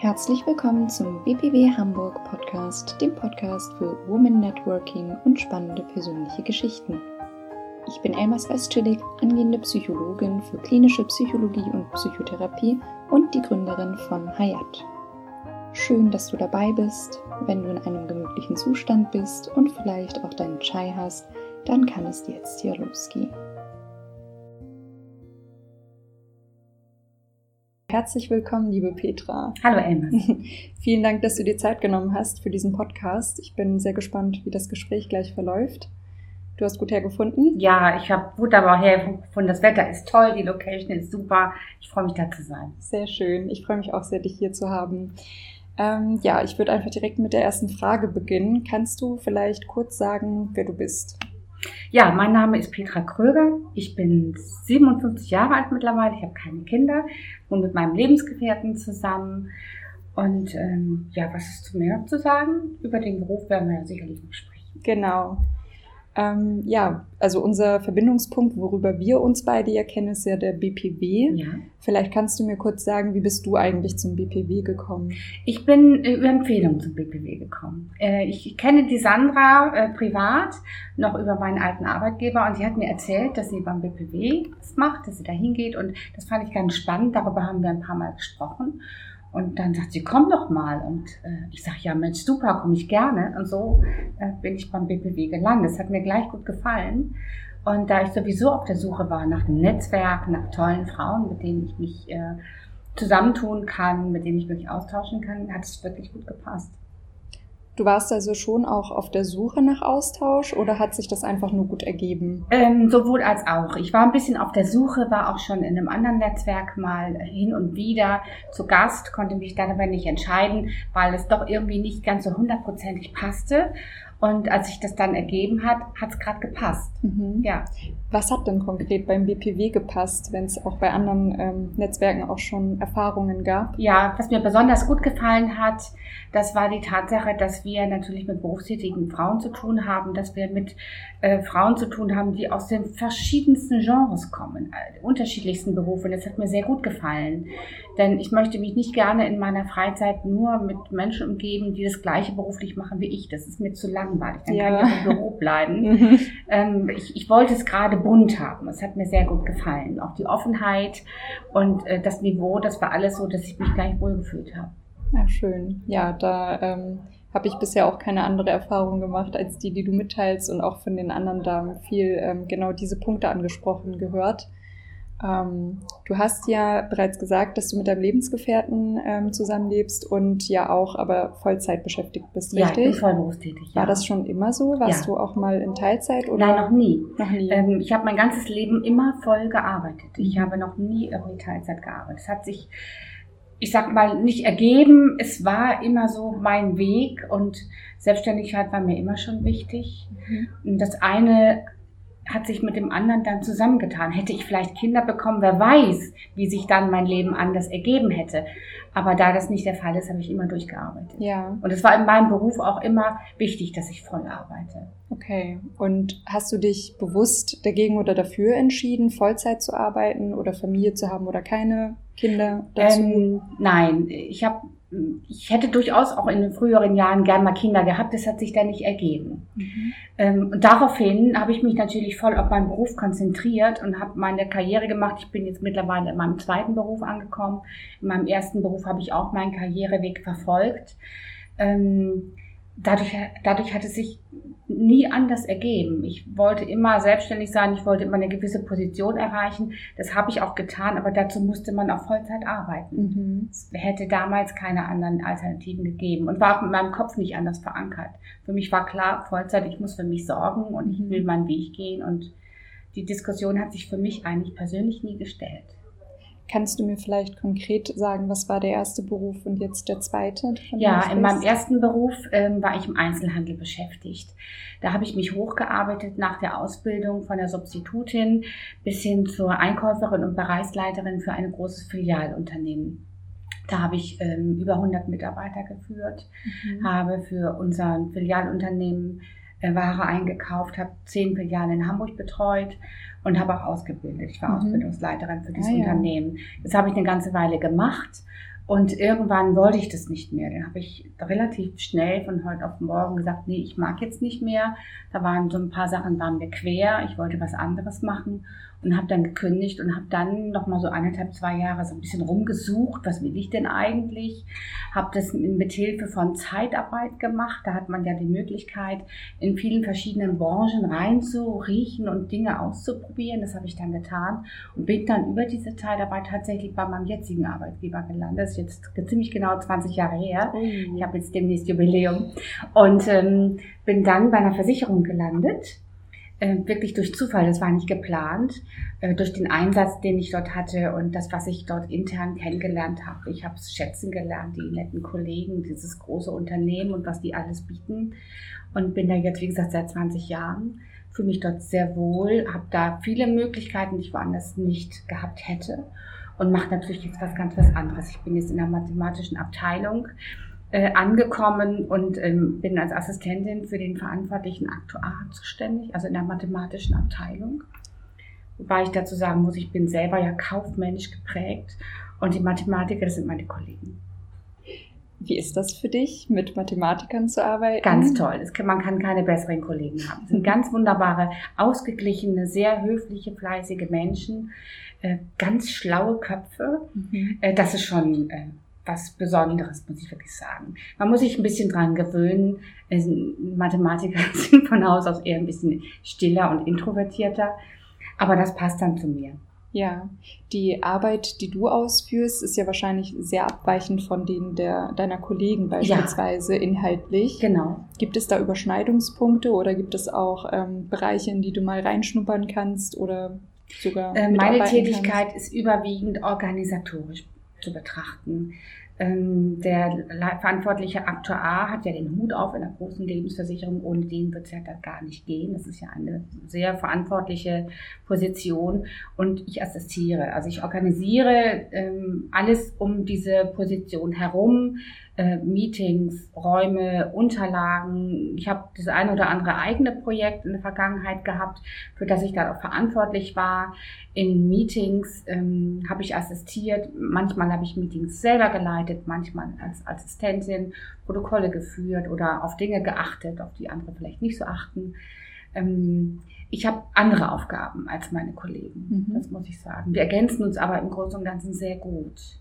Herzlich willkommen zum BPW Hamburg Podcast, dem Podcast für Women Networking und spannende persönliche Geschichten. Ich bin Elmas Westschillig, angehende Psychologin für klinische Psychologie und Psychotherapie und die Gründerin von Hayat. Schön, dass du dabei bist. Wenn du in einem gemütlichen Zustand bist und vielleicht auch deinen Chai hast, dann kann es jetzt hier losgehen. Herzlich willkommen, liebe Petra. Hallo Elmas. Vielen Dank, dass du dir Zeit genommen hast für diesen Podcast. Ich bin sehr gespannt, wie das Gespräch gleich verläuft. Du hast gut hergefunden? Ja, ich habe wunderbar hergefunden. Das Wetter ist toll, die Location ist super. Ich freue mich, da zu sein. Sehr schön. Ich freue mich auch sehr, dich hier zu haben. Ähm, ja, ich würde einfach direkt mit der ersten Frage beginnen. Kannst du vielleicht kurz sagen, wer du bist? Ja, mein Name ist Petra Kröger. Ich bin 57 Jahre alt mittlerweile. Ich habe keine Kinder und mit meinem Lebensgefährten zusammen. Und ähm, ja, was ist zu mir noch zu sagen? Über den Beruf werden wir ja sicherlich noch sprechen. Genau. Ähm, ja, also unser Verbindungspunkt, worüber wir uns beide ja kennen, ist ja der BPW. Ja. Vielleicht kannst du mir kurz sagen, wie bist du eigentlich zum BPW gekommen? Ich bin äh, über Empfehlung zum BPW gekommen. Äh, ich kenne die Sandra äh, privat, noch über meinen alten Arbeitgeber und sie hat mir erzählt, dass sie beim BPW das macht, dass sie da hingeht und das fand ich ganz spannend. Darüber haben wir ein paar Mal gesprochen. Und dann sagt sie, komm doch mal. Und äh, ich sage, ja Mensch, super, komme ich gerne. Und so äh, bin ich beim BPW gelandet. Das hat mir gleich gut gefallen. Und da ich sowieso auf der Suche war nach einem Netzwerk, nach tollen Frauen, mit denen ich mich äh, zusammentun kann, mit denen ich mich austauschen kann, hat es wirklich gut gepasst. Du warst also schon auch auf der Suche nach Austausch oder hat sich das einfach nur gut ergeben? Ähm, sowohl als auch. Ich war ein bisschen auf der Suche, war auch schon in einem anderen Netzwerk mal hin und wieder zu Gast, konnte mich dann aber nicht entscheiden, weil es doch irgendwie nicht ganz so hundertprozentig passte. Und als sich das dann ergeben hat, hat es gerade gepasst. Mhm. Ja. Was hat denn konkret beim BPW gepasst, wenn es auch bei anderen ähm, Netzwerken auch schon Erfahrungen gab? Ja, was mir besonders gut gefallen hat, das war die Tatsache, dass wir natürlich mit berufstätigen Frauen zu tun haben, dass wir mit äh, Frauen zu tun haben, die aus den verschiedensten Genres kommen, äh, unterschiedlichsten Berufen. Das hat mir sehr gut gefallen. Denn ich möchte mich nicht gerne in meiner Freizeit nur mit Menschen umgeben, die das gleiche beruflich machen wie ich. Das ist mir zu langweilig. Dann ja. kann ich im Büro bleiben. Ähm, ich, ich wollte es gerade bunt haben. Es hat mir sehr gut gefallen. Auch die Offenheit und äh, das Niveau, das war alles so, dass ich mich gleich wohlgefühlt habe. Ja, schön. Ja, da ähm, habe ich bisher auch keine andere Erfahrung gemacht als die, die du mitteilst und auch von den anderen Damen viel ähm, genau diese Punkte angesprochen gehört. Ähm, du hast ja bereits gesagt, dass du mit deinem Lebensgefährten ähm, zusammenlebst und ja auch aber Vollzeit beschäftigt bist, richtig? Ja, ich bin voll berufstätig. War das schon immer so? Warst ja. du auch mal in Teilzeit? Oder? Nein, noch nie. Noch nie. Ähm, ich habe mein ganzes Leben immer voll gearbeitet. Ich habe noch nie irgendwie Teilzeit gearbeitet. Es hat sich ich sag mal, nicht ergeben. Es war immer so mein Weg und Selbstständigkeit war mir immer schon wichtig. Mhm. Das eine hat sich mit dem anderen dann zusammengetan. Hätte ich vielleicht Kinder bekommen, wer weiß, wie sich dann mein Leben anders ergeben hätte. Aber da das nicht der Fall ist, habe ich immer durchgearbeitet. Ja. Und es war in meinem Beruf auch immer wichtig, dass ich voll arbeite. Okay. Und hast du dich bewusst dagegen oder dafür entschieden, Vollzeit zu arbeiten oder Familie zu haben oder keine Kinder dazu? Ähm, nein, ich habe ich hätte durchaus auch in den früheren Jahren gern mal Kinder gehabt, das hat sich dann nicht ergeben. Mhm. Und daraufhin habe ich mich natürlich voll auf meinen Beruf konzentriert und habe meine Karriere gemacht. Ich bin jetzt mittlerweile in meinem zweiten Beruf angekommen. In meinem ersten Beruf habe ich auch meinen Karriereweg verfolgt. Ähm, dadurch, dadurch hat es sich nie anders ergeben. Ich wollte immer selbstständig sein, ich wollte immer eine gewisse Position erreichen. Das habe ich auch getan, aber dazu musste man auf Vollzeit arbeiten. Mhm. Es hätte damals keine anderen Alternativen gegeben und war auch mit meinem Kopf nicht anders verankert. Für mich war klar, Vollzeit, ich muss für mich sorgen und ich mhm. will meinen Weg gehen und die Diskussion hat sich für mich eigentlich persönlich nie gestellt. Kannst du mir vielleicht konkret sagen, was war der erste Beruf und jetzt der zweite? Ja, in meinem ersten Beruf ähm, war ich im Einzelhandel beschäftigt. Da habe ich mich hochgearbeitet nach der Ausbildung von der Substitutin bis hin zur Einkäuferin und Bereichsleiterin für ein großes Filialunternehmen. Da habe ich ähm, über 100 Mitarbeiter geführt, mhm. habe für unser Filialunternehmen Ware eingekauft, habe zehn Filialen in Hamburg betreut und habe auch ausgebildet. Ich war mhm. Ausbildungsleiterin für dieses ah, Unternehmen. Das habe ich eine ganze Weile gemacht Und irgendwann wollte ich das nicht mehr. Dann habe ich relativ schnell von heute auf morgen gesagt, nee, ich mag jetzt nicht mehr. Da waren so ein paar Sachen, waren mir quer. Ich wollte was anderes machen und habe dann gekündigt und habe dann noch mal so eineinhalb, zwei Jahre so ein bisschen rumgesucht, was will ich denn eigentlich? Habe das mit Hilfe von Zeitarbeit gemacht. Da hat man ja die Möglichkeit, in vielen verschiedenen Branchen reinzuriechen und Dinge auszuprobieren. Das habe ich dann getan und bin dann über diese Zeitarbeit tatsächlich bei meinem jetzigen Arbeitgeber gelandet. Das ist jetzt ziemlich genau 20 Jahre her. Ich habe jetzt demnächst Jubiläum und ähm, bin dann bei einer Versicherung gelandet wirklich durch Zufall, das war nicht geplant, äh, durch den Einsatz, den ich dort hatte und das, was ich dort intern kennengelernt habe. Ich habe es schätzen gelernt, die netten Kollegen, dieses große Unternehmen und was die alles bieten und bin da jetzt, wie gesagt, seit 20 Jahren, fühle mich dort sehr wohl, habe da viele Möglichkeiten, die ich woanders nicht gehabt hätte und mache natürlich jetzt was ganz was anderes. Ich bin jetzt in der mathematischen Abteilung äh, angekommen und ähm, bin als Assistentin für den verantwortlichen Aktuar zuständig, also in der mathematischen Abteilung. Wobei ich dazu sagen muss, ich bin selber ja kaufmännisch geprägt und die Mathematiker, das sind meine Kollegen. Wie ist das für dich, mit Mathematikern zu arbeiten? Ganz toll. Kann, man kann keine besseren Kollegen haben. Das sind ganz wunderbare, ausgeglichene, sehr höfliche, fleißige Menschen, äh, ganz schlaue Köpfe. Mhm. Äh, das ist schon äh, was Besonderes, muss ich wirklich sagen. Man muss sich ein bisschen dran gewöhnen. Mathematiker sind von Haus aus eher ein bisschen stiller und introvertierter. Aber das passt dann zu mir. Ja, die Arbeit, die du ausführst, ist ja wahrscheinlich sehr abweichend von denen der, deiner Kollegen beispielsweise ja. inhaltlich. Genau. Gibt es da Überschneidungspunkte oder gibt es auch ähm, Bereiche, in die du mal reinschnuppern kannst oder sogar? Äh, meine Tätigkeit kannst? ist überwiegend organisatorisch zu betrachten. Ähm, der verantwortliche Aktuar hat ja den Hut auf in einer großen Lebensversicherung. Ohne den wird es ja gar nicht gehen. Das ist ja eine sehr verantwortliche Position. Und ich assistiere. Also ich organisiere ähm, alles um diese Position herum äh, Meetings, Räume, Unterlagen. Ich habe das eine oder andere eigene Projekt in der Vergangenheit gehabt, für das ich da auch verantwortlich war. In Meetings ähm, habe ich assistiert. Manchmal habe ich Meetings selber geleitet, manchmal als Assistentin Protokolle geführt oder auf Dinge geachtet, auf die andere vielleicht nicht so achten. Ähm, ich habe andere Aufgaben als meine Kollegen, mhm. das muss ich sagen. Wir ergänzen uns aber im Großen und Ganzen sehr gut.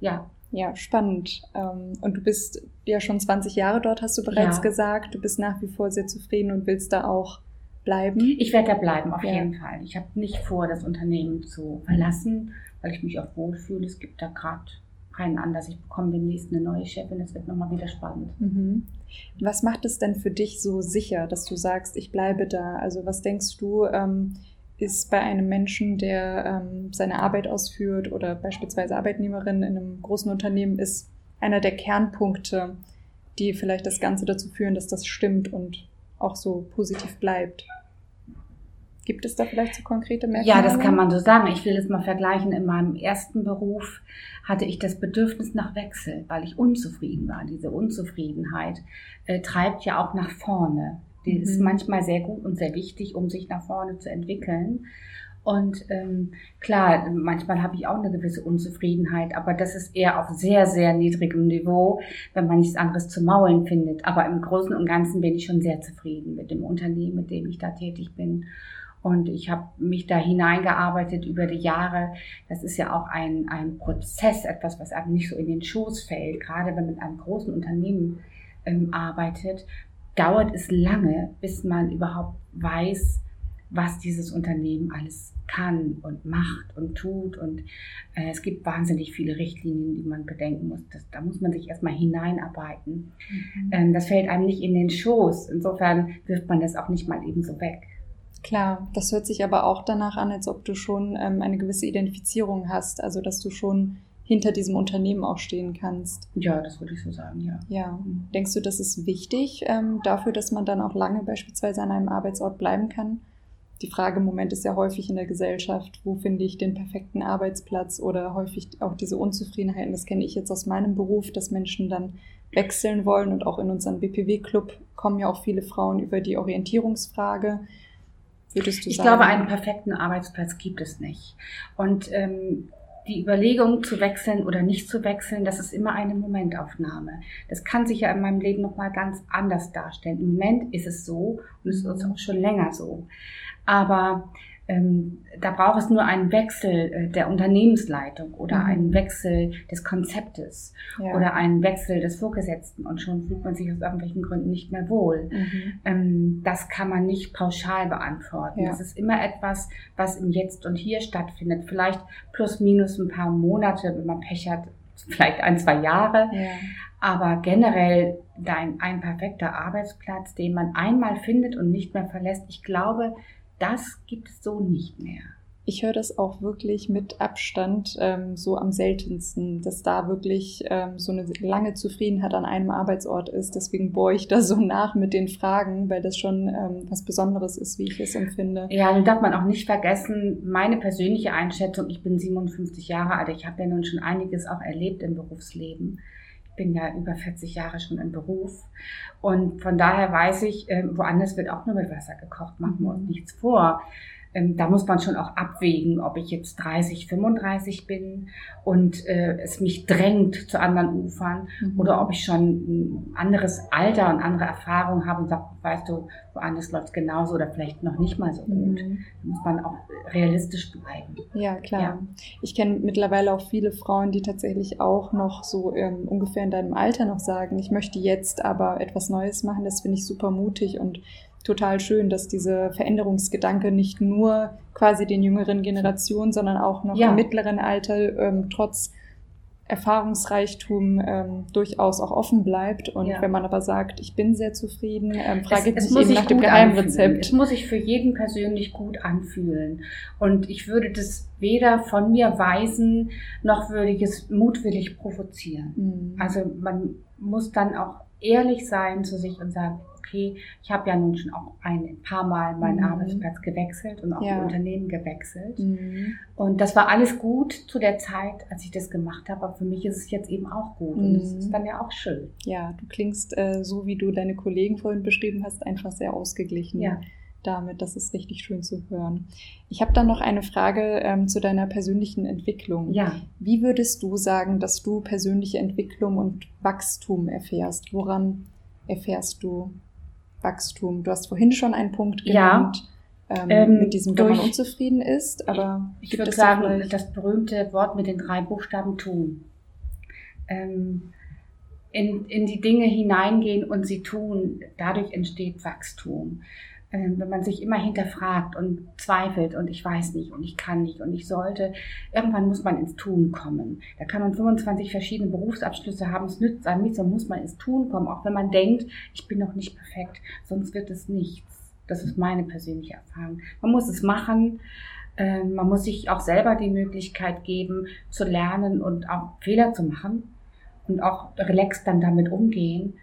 Ja. Ja, spannend. Ähm, und du bist ja schon 20 Jahre dort, hast du bereits ja. gesagt. Du bist nach wie vor sehr zufrieden und willst da auch bleiben. Ich werde da bleiben, auf ja. jeden Fall. Ich habe nicht vor, das Unternehmen zu verlassen, weil ich mich auch wohlfühle. Es gibt da gerade keinen Anlass. Ich bekomme demnächst eine neue Chefin. Das wird nochmal wieder spannend. Mhm. Was macht es denn für dich so sicher, dass du sagst, ich bleibe da? Also was denkst du, ähm, ist bei einem Menschen, der ähm, seine Arbeit ausführt oder beispielsweise Arbeitnehmerin in einem großen Unternehmen ist, einer der Kernpunkte, die vielleicht das Ganze dazu führen, dass das stimmt und auch so positiv bleibt. Gibt es da vielleicht so konkrete Merkmale? Ja, das kann man so sagen. Ich will es mal vergleichen. In meinem ersten Beruf hatte ich das Bedürfnis nach Wechsel, weil ich unzufrieden war. Diese Unzufriedenheit äh, treibt ja auch nach vorne. Die mhm. ist manchmal sehr gut und sehr wichtig, um sich nach vorne zu entwickeln. Und ähm, klar, manchmal habe ich auch eine gewisse Unzufriedenheit, aber das ist eher auf sehr, sehr niedrigem Niveau, wenn man nichts anderes zu maulen findet. Aber im Großen und Ganzen bin ich schon sehr zufrieden mit dem Unternehmen, mit dem ich da tätig bin. Und ich habe mich da hineingearbeitet über die Jahre. Das ist ja auch ein, ein Prozess, etwas, was einem nicht so in den Schoß fällt, gerade wenn man mit einem großen Unternehmen ähm, arbeitet dauert es lange, bis man überhaupt weiß, was dieses Unternehmen alles kann und macht und tut. Und äh, es gibt wahnsinnig viele Richtlinien, die man bedenken muss. Das, da muss man sich erstmal hineinarbeiten. Mhm. Ähm, das fällt einem nicht in den Schoß. Insofern wirft man das auch nicht mal eben so weg. Klar, das hört sich aber auch danach an, als ob du schon ähm, eine gewisse Identifizierung hast. Also, dass du schon hinter diesem Unternehmen auch stehen kannst. Ja, das würde ich so sagen, ja. Ja. Denkst du, das ist wichtig ähm, dafür, dass man dann auch lange beispielsweise an einem Arbeitsort bleiben kann? Die Frage im Moment ist ja häufig in der Gesellschaft, wo finde ich den perfekten Arbeitsplatz oder häufig auch diese Unzufriedenheiten. Das kenne ich jetzt aus meinem Beruf, dass Menschen dann wechseln wollen und auch in unserem BPW-Club kommen ja auch viele Frauen über die Orientierungsfrage. Würdest du ich sagen? glaube, einen perfekten Arbeitsplatz gibt es nicht. Und ähm, die Überlegung zu wechseln oder nicht zu wechseln, das ist immer eine Momentaufnahme. Das kann sich ja in meinem Leben nochmal ganz anders darstellen. Im Moment ist es so und es ist auch schon länger so. Aber ähm, da braucht es nur einen Wechsel äh, der Unternehmensleitung oder mhm. einen Wechsel des Konzeptes ja. oder einen Wechsel des Vorgesetzten und schon fühlt man sich aus irgendwelchen Gründen nicht mehr wohl. Mhm. Ähm, das kann man nicht pauschal beantworten. Ja. Das ist immer etwas, was im Jetzt und Hier stattfindet. Vielleicht plus minus ein paar Monate, wenn man Pech hat, vielleicht ein, zwei Jahre. Ja. Aber generell dein, ein perfekter Arbeitsplatz, den man einmal findet und nicht mehr verlässt, ich glaube, das gibt es so nicht mehr. Ich höre das auch wirklich mit Abstand ähm, so am seltensten, dass da wirklich ähm, so eine lange Zufriedenheit an einem Arbeitsort ist. Deswegen bohre ich da so nach mit den Fragen, weil das schon ähm, was Besonderes ist, wie ich es empfinde. Ja, nun darf man auch nicht vergessen, meine persönliche Einschätzung, ich bin 57 Jahre alt, ich habe ja nun schon einiges auch erlebt im Berufsleben bin ja über 40 Jahre schon im Beruf. Und von daher weiß ich, äh, woanders wird auch nur mit Wasser gekocht, machen wir uns mhm. nichts vor ähm, da muss man schon auch abwägen, ob ich jetzt 30, 35 bin und äh, es mich drängt zu anderen Ufern mhm. oder ob ich schon ein anderes Alter und andere Erfahrung habe und sage, weißt du, woanders läuft es genauso oder vielleicht noch nicht mal so gut. Mhm. Da muss man auch realistisch bleiben. Ja, klar. Ja. Ich kenne mittlerweile auch viele Frauen, die tatsächlich auch noch so ähm, ungefähr in deinem Alter noch sagen, ich möchte jetzt aber etwas Neues machen. Das finde ich super mutig und total schön, dass dieser Veränderungsgedanke nicht nur quasi den jüngeren Generationen, sondern auch noch ja. im mittleren Alter ähm, trotz Erfahrungsreichtum ähm, durchaus auch offen bleibt. Und ja. wenn man aber sagt, ich bin sehr zufrieden, ähm, frage ich mich eben nach dem Geheimrezept. Es muss sich für jeden persönlich gut anfühlen. Und ich würde das weder von mir weisen, noch würde ich es mutwillig provozieren. Mhm. Also man muss dann auch ehrlich sein zu sich und sagen, okay, ich habe ja nun schon auch ein paar Mal meinen mhm. Arbeitsplatz gewechselt und auch ja. Unternehmen gewechselt. Mhm. Und das war alles gut zu der Zeit, als ich das gemacht habe. Aber für mich ist es jetzt eben auch gut. Mhm. Und es ist dann ja auch schön. Ja, du klingst äh, so, wie du deine Kollegen vorhin beschrieben hast, einfach sehr ausgeglichen. Ja damit. Das ist richtig schön zu hören. Ich habe dann noch eine Frage ähm, zu deiner persönlichen Entwicklung. Ja. Wie würdest du sagen, dass du persönliche Entwicklung und Wachstum erfährst? Woran erfährst du Wachstum? Du hast vorhin schon einen Punkt genannt. Ja. Ähm, ähm, mit diesem, wenn man unzufrieden ist, aber ich würde sagen, da das berühmte Wort mit den drei Buchstaben tun. Ähm, in, in die Dinge hineingehen und sie tun, dadurch entsteht Wachstum. Ähm, wenn man sich immer hinterfragt und zweifelt und ich weiß nicht und ich kann nicht und ich sollte, irgendwann muss man ins Tun kommen. Da kann man 25 verschiedene Berufsabschlüsse haben, es nützt einem nichts, dann muss man ins Tun kommen, auch wenn man denkt, ich bin noch nicht perfekt, sonst wird es nichts. Das ist meine persönliche Erfahrung. Man muss es machen, ähm, man muss sich auch selber die Möglichkeit geben, zu lernen und auch Fehler zu machen und auch relaxed dann damit umgehen.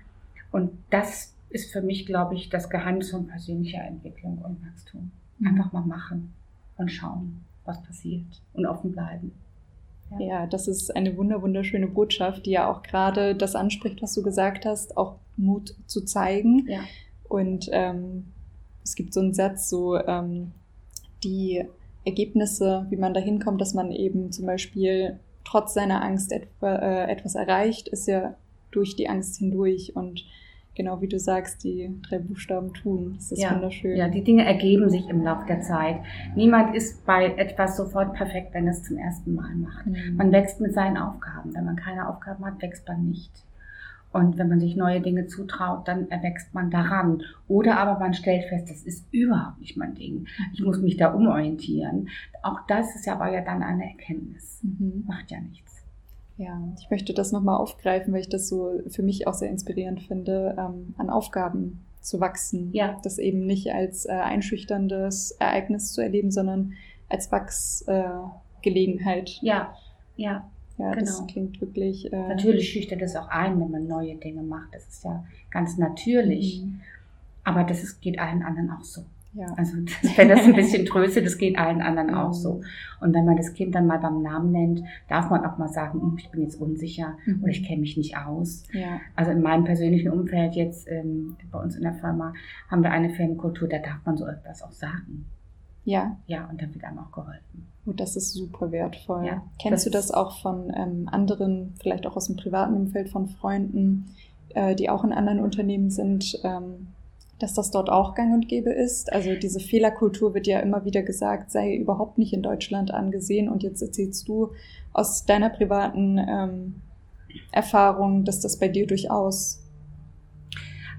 Und das ist für mich, glaube ich, das Geheimnis von persönlicher Entwicklung und Wachstum. Mhm. Einfach mal machen und schauen, was passiert und offen bleiben. Ja. das ist eine wunder wunderschöne Botschaft, die ja auch gerade das anspricht, was du gesagt hast, auch Mut zu zeigen. Ja. Und ähm, es gibt so einen Satz, so ähm, die Ergebnisse, wie man da hinkommt, dass man eben zum Beispiel trotz seiner Angst etwa, äh, etwas erreicht, ist ja durch die Angst hindurch. Und genau wie du sagst, die drei Buchstaben tun. Das ist ja, wunderschön. Ja, die Dinge ergeben sich im Laufe der Zeit. Niemand ist bei etwas sofort perfekt, wenn er es zum ersten Mal macht. Mhm. Man wächst mit seinen Aufgaben. Wenn man keine Aufgaben hat, wächst man nicht. Und wenn man sich neue Dinge zutraut, dann erwächst man daran. Oder aber man stellt fest, das ist überhaupt nicht mein Ding. Ich muss mich da umorientieren. Auch das ist ja aber ja dann eine Erkenntnis. Mhm. Macht ja nichts. Ja, ich möchte das nochmal aufgreifen, weil ich das so für mich auch sehr inspirierend finde, ähm, an Aufgaben zu wachsen. Ja. Das eben nicht als äh, einschüchterndes Ereignis zu erleben, sondern als Wachsgelegenheit. Äh, ja, ja. Ja, genau. das klingt wirklich. Äh, natürlich schüchtert es auch ein, wenn man neue Dinge macht. Das ist ja ganz natürlich. Mhm. Aber das ist, geht allen anderen auch so. Ja. Also wenn das ein bisschen tröstet, das geht allen anderen auch so. Mhm. Und wenn man das Kind dann mal beim Namen nennt, darf man auch mal sagen, hm, ich bin jetzt unsicher mhm. oder ich kenne mich nicht aus. Ja. Also in meinem persönlichen Umfeld jetzt ähm, bei uns in der Firma haben wir eine Firmenkultur, da darf man so etwas auch sagen. Ja. Ja, und dann wird einem auch geholfen. Gut, das ist super wertvoll. Ja, Kennst das du das auch von ähm, anderen, vielleicht auch aus dem privaten Umfeld von Freunden, äh, die auch in anderen Unternehmen sind, ähm, dass das dort auch gang und gäbe ist? Also diese Fehlerkultur wird ja immer wieder gesagt, sei überhaupt nicht in Deutschland angesehen. Und jetzt erzählst du aus deiner privaten ähm, Erfahrung, dass das bei dir durchaus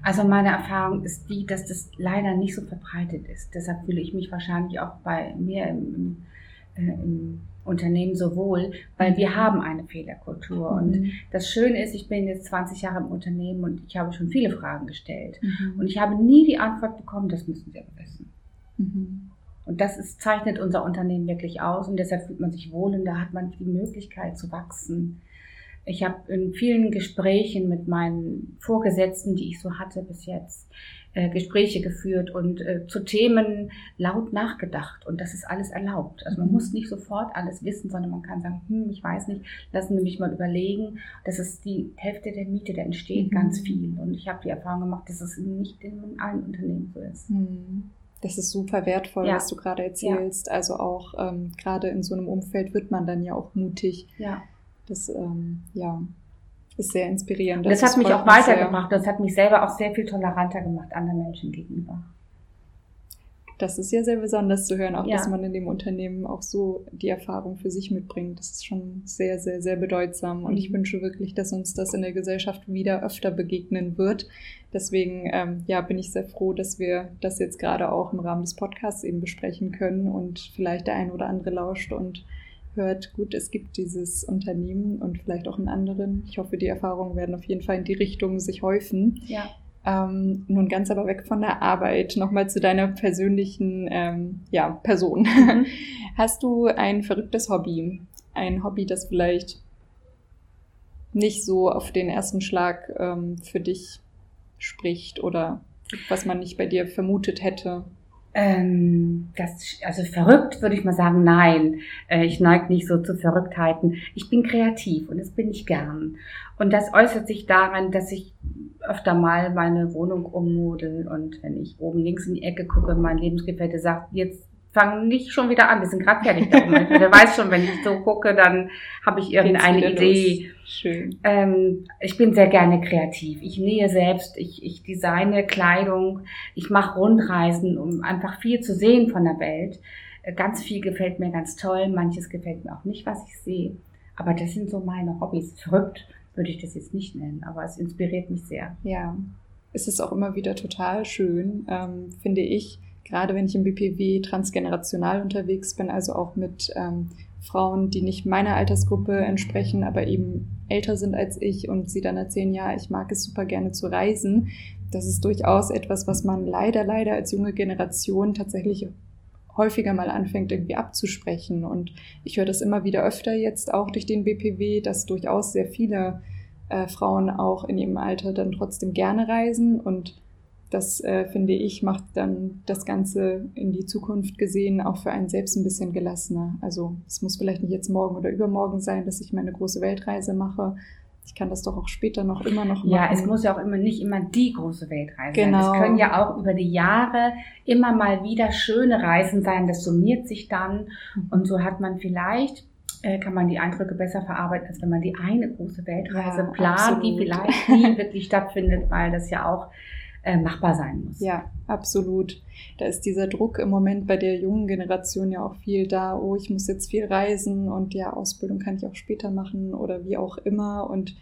Also meine Erfahrung ist die, dass das leider nicht so verbreitet ist. Deshalb fühle ich mich wahrscheinlich auch bei mir im, im, äh, im Unternehmen so wohl, weil wir haben eine Fehlerkultur. Und Mhm. das Schöne ist, ich bin jetzt 20 Jahre im Unternehmen und ich habe schon viele Fragen gestellt. Mhm. Und ich habe nie die Antwort bekommen, das müssen Sie aber wissen. Mhm. Und das ist, zeichnet unser Unternehmen wirklich aus und deshalb fühlt man sich wohl und da hat man die Möglichkeit zu wachsen. Ich habe in vielen Gesprächen mit meinen Vorgesetzten, die ich so hatte bis jetzt, äh, Gespräche geführt und äh, zu Themen laut nachgedacht. Und das ist alles erlaubt. Also man Mhm. muss nicht sofort alles wissen, sondern man kann sagen, hm, ich weiß nicht, lassen Sie mich mal überlegen. Das ist die Hälfte der Miete, da entsteht Mhm. ganz viel. Und ich habe die Erfahrung gemacht, dass es nicht in allen Unternehmen so ist. Mhm. Das ist super wertvoll, Ja. was du gerade erzählst. Also auch ähm, gerade in so einem Umfeld wird man dann ja auch mutig. Ja. Das ähm, ja, ist sehr inspirierend. Und das, hat mich auch sehr. weitergebracht. Das hat mich selber auch sehr viel toleranter gemacht anderen Menschen gegenüber. Das ist ja sehr besonders zu hören, auch Ja. dass man in dem Unternehmen auch so die Erfahrung für sich mitbringt. Das ist schon sehr, sehr, sehr bedeutsam. Und ich Mhm. wünsche wirklich, dass uns das in der Gesellschaft wieder öfter begegnen wird. Deswegen ähm, ja, bin ich sehr froh, dass wir das jetzt gerade auch im Rahmen des Podcasts eben besprechen können und vielleicht der ein oder andere lauscht und hört, gut, es gibt dieses Unternehmen und vielleicht auch einen anderen. Ich hoffe, die Erfahrungen werden auf jeden Fall in die Richtung sich häufen. Ja. Ähm, nun ganz aber weg von der Arbeit, nochmal zu deiner persönlichen ähm, ja, Person. Mhm. Hast du ein verrücktes Hobby? Ein Hobby, das vielleicht nicht so auf den ersten Schlag ähm, für dich spricht oder was man nicht bei dir vermutet hätte? Ähm, das, also verrückt würde ich mal sagen, nein. Äh, ich neige nicht so zu Verrücktheiten. Ich bin kreativ und das bin ich gern. Und das äußert sich daran, dass ich öfter mal meine Wohnung ummodel und wenn ich oben links in die Ecke gucke, mein Lebensgefährte sagt, jetzt fang nicht schon wieder an, wir sind gerade fertig da oben. Der weiß schon, wenn ich so gucke, dann habe ich irgendeine Idee. los? Schön. Ähm, ich bin sehr gerne kreativ. Ich nähe selbst, ich, ich designe Kleidung, ich mache Rundreisen, um einfach viel zu sehen von der Welt. Äh, Ganz viel gefällt mir ganz toll, manches gefällt mir auch nicht, was ich sehe. Aber das sind so meine Hobbys. Verrückt würde ich das jetzt nicht nennen, aber es inspiriert mich sehr. Ja, es ist auch immer wieder total schön, ähm, finde ich, gerade wenn ich im BPW transgenerational unterwegs bin, also auch mit ähm, Frauen, die nicht meiner Altersgruppe entsprechen, aber eben älter sind als ich und sie dann erzählen, ja, ich mag es super gerne zu reisen. Das ist durchaus etwas, was man leider, leider als junge Generation tatsächlich häufiger mal anfängt irgendwie abzusprechen. Und ich höre das immer wieder öfter jetzt auch durch den BPW, dass durchaus sehr viele äh, Frauen auch in ihrem Alter dann trotzdem gerne reisen und das äh, finde ich macht dann das Ganze in die Zukunft gesehen auch für einen selbst ein bisschen gelassener. Also es muss vielleicht nicht jetzt morgen oder übermorgen sein, dass ich meine große Weltreise mache. Ich kann das doch auch später noch immer noch machen. Ja, es muss ja auch immer nicht immer die große Weltreise Genau. sein. Es können ja auch über die Jahre immer mal wieder schöne Reisen sein. Das summiert sich dann und so hat man vielleicht äh, kann man die Eindrücke besser verarbeiten, als wenn man die eine große Weltreise Ja, plant, absolut. die vielleicht nie wirklich stattfindet, weil das ja auch äh, machbar sein muss. Ja, absolut. Da ist dieser Druck im Moment bei der jungen Generation ja auch viel da. Oh, ich muss jetzt viel reisen und ja, Ausbildung kann ich auch später machen oder wie auch immer. Und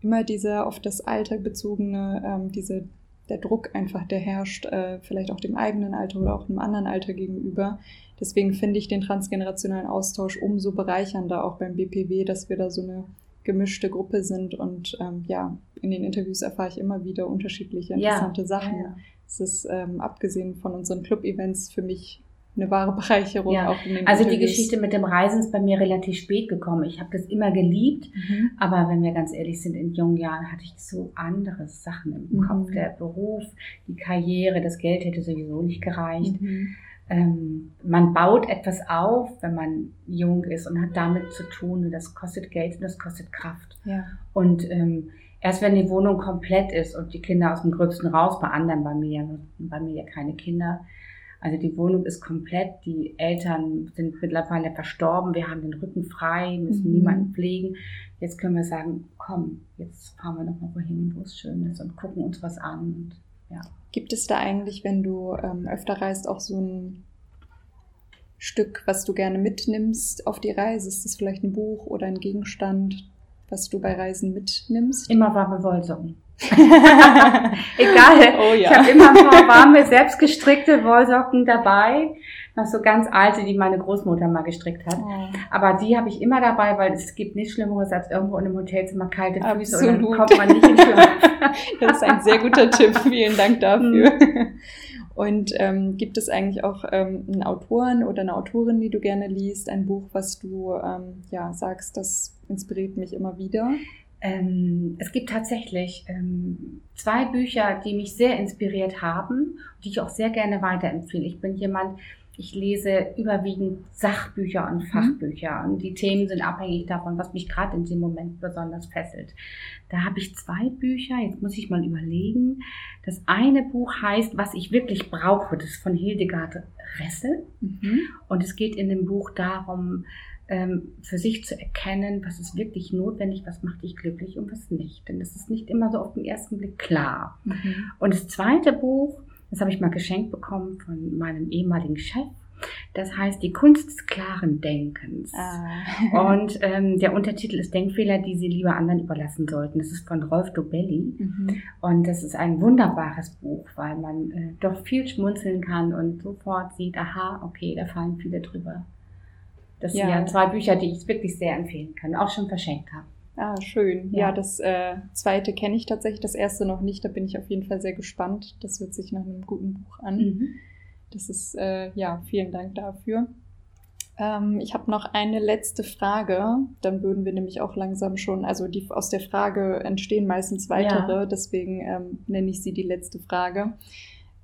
immer dieser auf das Alter bezogene, ähm, diese, der Druck einfach, der herrscht, äh, vielleicht auch dem eigenen Alter oder auch einem anderen Alter gegenüber. Deswegen finde ich den transgenerationalen Austausch umso bereichernder auch beim BPW, dass wir da so eine gemischte Gruppe sind und ähm, ja, in den Interviews erfahre ich immer wieder unterschiedliche interessante Sachen. Ja, ja. Es ist ähm, abgesehen von unseren Club-Events für mich eine wahre Bereicherung Ja, auch in den Also die Interviews. Geschichte mit dem Reisen ist bei mir relativ spät gekommen. Ich habe das immer geliebt, Mhm. aber wenn wir ganz ehrlich sind, in jungen Jahren hatte ich so andere Sachen im Mhm. Kopf. Der Beruf, die Karriere, das Geld hätte sowieso nicht gereicht. Mhm. Ähm, man baut etwas auf, wenn man jung ist und hat damit zu tun. Und das kostet Geld und das kostet Kraft. Ja. Und ähm, erst wenn die Wohnung komplett ist und die Kinder aus dem Gröbsten raus, bei anderen, bei mir, bei mir ja keine Kinder, Also die Wohnung ist komplett, die Eltern sind mittlerweile verstorben, wir haben den Rücken frei, müssen mhm. niemanden pflegen. Jetzt können wir sagen, komm, jetzt fahren wir noch mal wohin, wo es schön ist und gucken uns was an. Und, ja. Gibt es da eigentlich, wenn du ähm, öfter reist, auch so ein Stück, was du gerne mitnimmst auf die Reise? Ist das vielleicht ein Buch oder ein Gegenstand, was du bei Reisen mitnimmst? Immer warme Wollsocken. Egal. Oh, ja. Ich habe immer ein paar warme, selbstgestrickte Wollsocken dabei. Noch so ganz alte, die meine Großmutter mal gestrickt hat. Oh. Aber die habe ich immer dabei, weil es gibt nichts Schlimmeres, als irgendwo in einem Hotelzimmer kalte Füße Absolut. und dann kommt man nicht in Schlaf. das ist ein sehr guter Tipp. Vielen Dank dafür. Mhm. Und ähm, gibt es eigentlich auch ähm, einen Autoren oder eine Autorin, die du gerne liest, ein Buch, was du ähm, ja sagst, das inspiriert mich immer wieder? Ähm, es gibt tatsächlich ähm, zwei Bücher, die mich sehr inspiriert haben, die ich auch sehr gerne weiterempfehle. Ich bin jemand, ich lese überwiegend Sachbücher und mhm. Fachbücher und die Themen sind abhängig davon, was mich gerade in dem Moment besonders fesselt. Da habe ich zwei Bücher, jetzt muss ich mal überlegen. Das eine Buch heißt, was ich wirklich brauche, das ist von Hildegard Ressel mhm. und es geht in dem Buch darum, ähm, für sich zu erkennen, was ist wirklich notwendig, was macht dich glücklich und was nicht. Denn das ist nicht immer so auf den ersten Blick klar. Mhm. Und das zweite Buch das habe ich mal geschenkt bekommen von meinem ehemaligen Chef. Das heißt die Kunst des klaren Denkens. Ah. Und ähm, der Untertitel ist Denkfehler, die Sie lieber anderen überlassen sollten. Das ist von Rolf Dobelli. Mhm. Und das ist ein wunderbares Buch, weil man äh, doch viel schmunzeln kann und sofort sieht, aha, okay, da fallen viele drüber. Das ja. sind ja zwei Bücher, die ich wirklich sehr empfehlen kann, auch schon verschenkt habe. Ah, schön. Ja, ja das äh, zweite kenne ich tatsächlich, das erste noch nicht. Da bin ich auf jeden Fall sehr gespannt. Das hört sich nach einem guten Buch an. Mhm. Das ist, äh, ja, vielen Dank dafür. Ähm, ich habe noch eine letzte Frage. Dann würden wir nämlich auch langsam schon, also die, aus der Frage entstehen meistens weitere. Ja. Deswegen ähm, nenne ich sie die letzte Frage.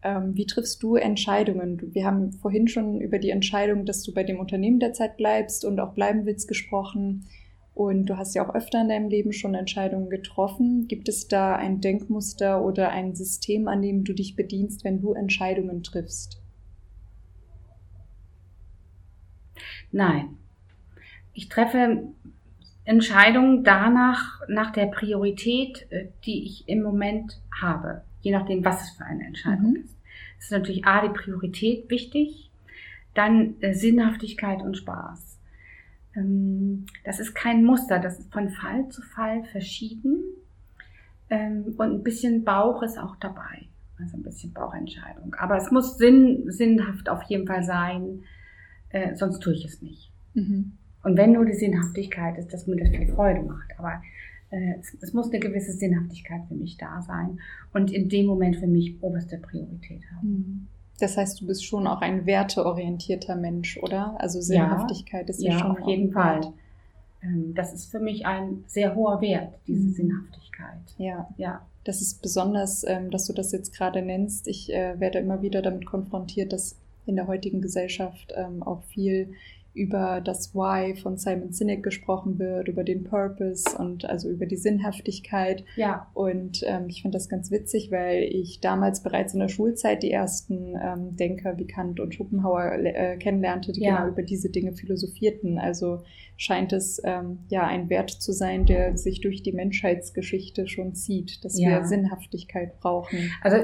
Ähm, wie triffst du Entscheidungen? Wir haben vorhin schon über die Entscheidung, dass du bei dem Unternehmen derzeit bleibst und auch bleiben willst gesprochen. Und du hast ja auch öfter in deinem Leben schon Entscheidungen getroffen. Gibt es da ein Denkmuster oder ein System, an dem du dich bedienst, wenn du Entscheidungen triffst? Nein. Ich treffe Entscheidungen danach, nach der Priorität, äh, die ich im Moment habe. Je nachdem, was es für eine Entscheidung mhm. ist. Es ist natürlich A, die Priorität wichtig, dann äh, Sinnhaftigkeit und Spaß. Ähm, das ist kein Muster, das ist von Fall zu Fall verschieden. Ähm, und ein bisschen Bauch ist auch dabei. Also ein bisschen Bauchentscheidung. Aber es muss sinn, sinnhaft auf jeden Fall sein, äh, sonst tue ich es nicht. Mhm. Und wenn nur die Sinnhaftigkeit ist, dass mir das viel Freude macht. Aber äh, es, es, muss eine gewisse Sinnhaftigkeit für mich da sein und in dem Moment für mich oberste Priorität haben. Mhm. Das heißt, du bist schon auch ein werteorientierter Mensch, oder? Also Sinnhaftigkeit ja, ist ja, ja schon auf jeden Fall. Ähm, das ist für mich ein sehr hoher Wert, diese mhm. Sinnhaftigkeit. Ja, ja. Das ist besonders, ähm, dass du das jetzt gerade nennst. Ich äh, werde immer wieder damit konfrontiert, dass in der heutigen Gesellschaft ähm, auch viel über das Why von Simon Sinek gesprochen wird, über den Purpose und also über die Sinnhaftigkeit. Ja. Und ähm, ich finde das ganz witzig, weil ich damals bereits in der Schulzeit die ersten ähm, Denker wie Kant und Schopenhauer äh, kennenlernte, die ja. genau über diese Dinge philosophierten. Also scheint es ähm, ja ein Wert zu sein, der sich durch die Menschheitsgeschichte schon zieht, dass ja. wir Sinnhaftigkeit brauchen. Also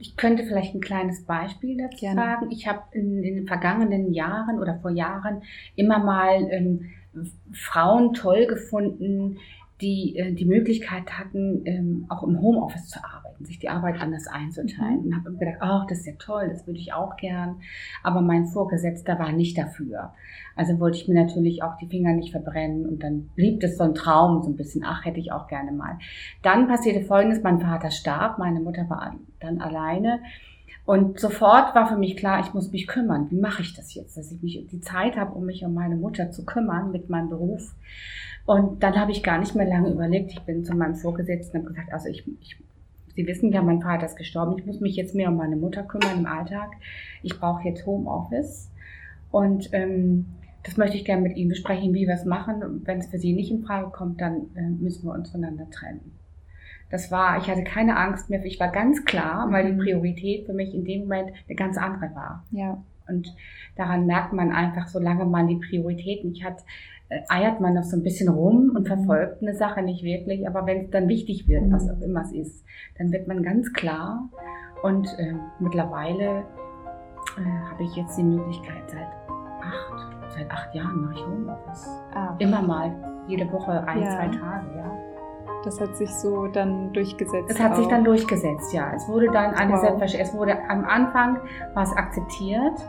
ich könnte vielleicht ein kleines Beispiel dazu Gerne. sagen. Ich habe in, in, den vergangenen Jahren oder vor Jahren immer mal ähm, Frauen toll gefunden, die äh, die Möglichkeit hatten, ähm, auch im Homeoffice zu arbeiten, sich die Arbeit anders einzuteilen. Mhm. Und habe gedacht, ach, das ist ja toll, das würde ich auch gern. Aber mein Vorgesetzter war nicht dafür. Also wollte ich mir natürlich auch die Finger nicht verbrennen und dann blieb das so ein Traum, so ein bisschen, ach, hätte ich auch gerne mal. Dann passierte Folgendes, mein Vater starb, meine Mutter war dann alleine. Und sofort war für mich klar, ich muss mich kümmern. Wie mache ich das jetzt, dass ich mich die Zeit habe, um mich um meine Mutter zu kümmern mit meinem Beruf? Und dann habe ich gar nicht mehr lange überlegt. Ich bin zu meinem Vorgesetzten und habe gesagt, also ich, ich Sie wissen ja, mein Vater ist gestorben. Ich muss mich jetzt mehr um meine Mutter kümmern im Alltag. Ich brauche jetzt Homeoffice. Und ähm, das möchte ich gerne mit Ihnen besprechen, wie wir es machen. Wenn es für Sie nicht in Frage kommt, dann äh, müssen wir uns voneinander trennen. Das war, ich hatte keine Angst mehr. Ich war ganz klar, weil die mhm. Priorität für mich in dem Moment eine ganz andere war. Ja. Und daran merkt man einfach, solange man die Priorität nicht hat, eiert man noch so ein bisschen rum und verfolgt eine Sache nicht wirklich. Aber wenn es dann wichtig wird, was auch immer es ist, dann wird man ganz klar. Und äh, mittlerweile äh, habe ich jetzt die Möglichkeit seit acht, seit acht Jahren mache ich Homeoffice. Ah. Immer mal, jede Woche ein, ja. zwei Tage, ja. Das hat sich so dann durchgesetzt. Es hat auch. sich dann durchgesetzt, ja. Es wurde dann eine wow. Selbstverständlichkeit. Es wurde am Anfang war es akzeptiert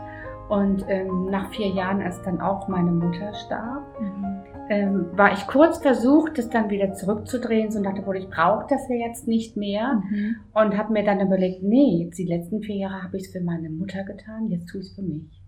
und ähm, nach vier Jahren, als dann auch meine Mutter starb, mhm. ähm, war ich kurz versucht, das dann wieder zurückzudrehen, so dem Motto, ich brauche das ja jetzt nicht mehr. Mhm. Und habe mir dann überlegt, nee, jetzt die letzten vier Jahre habe ich es für meine Mutter getan, jetzt tue ich es für mich.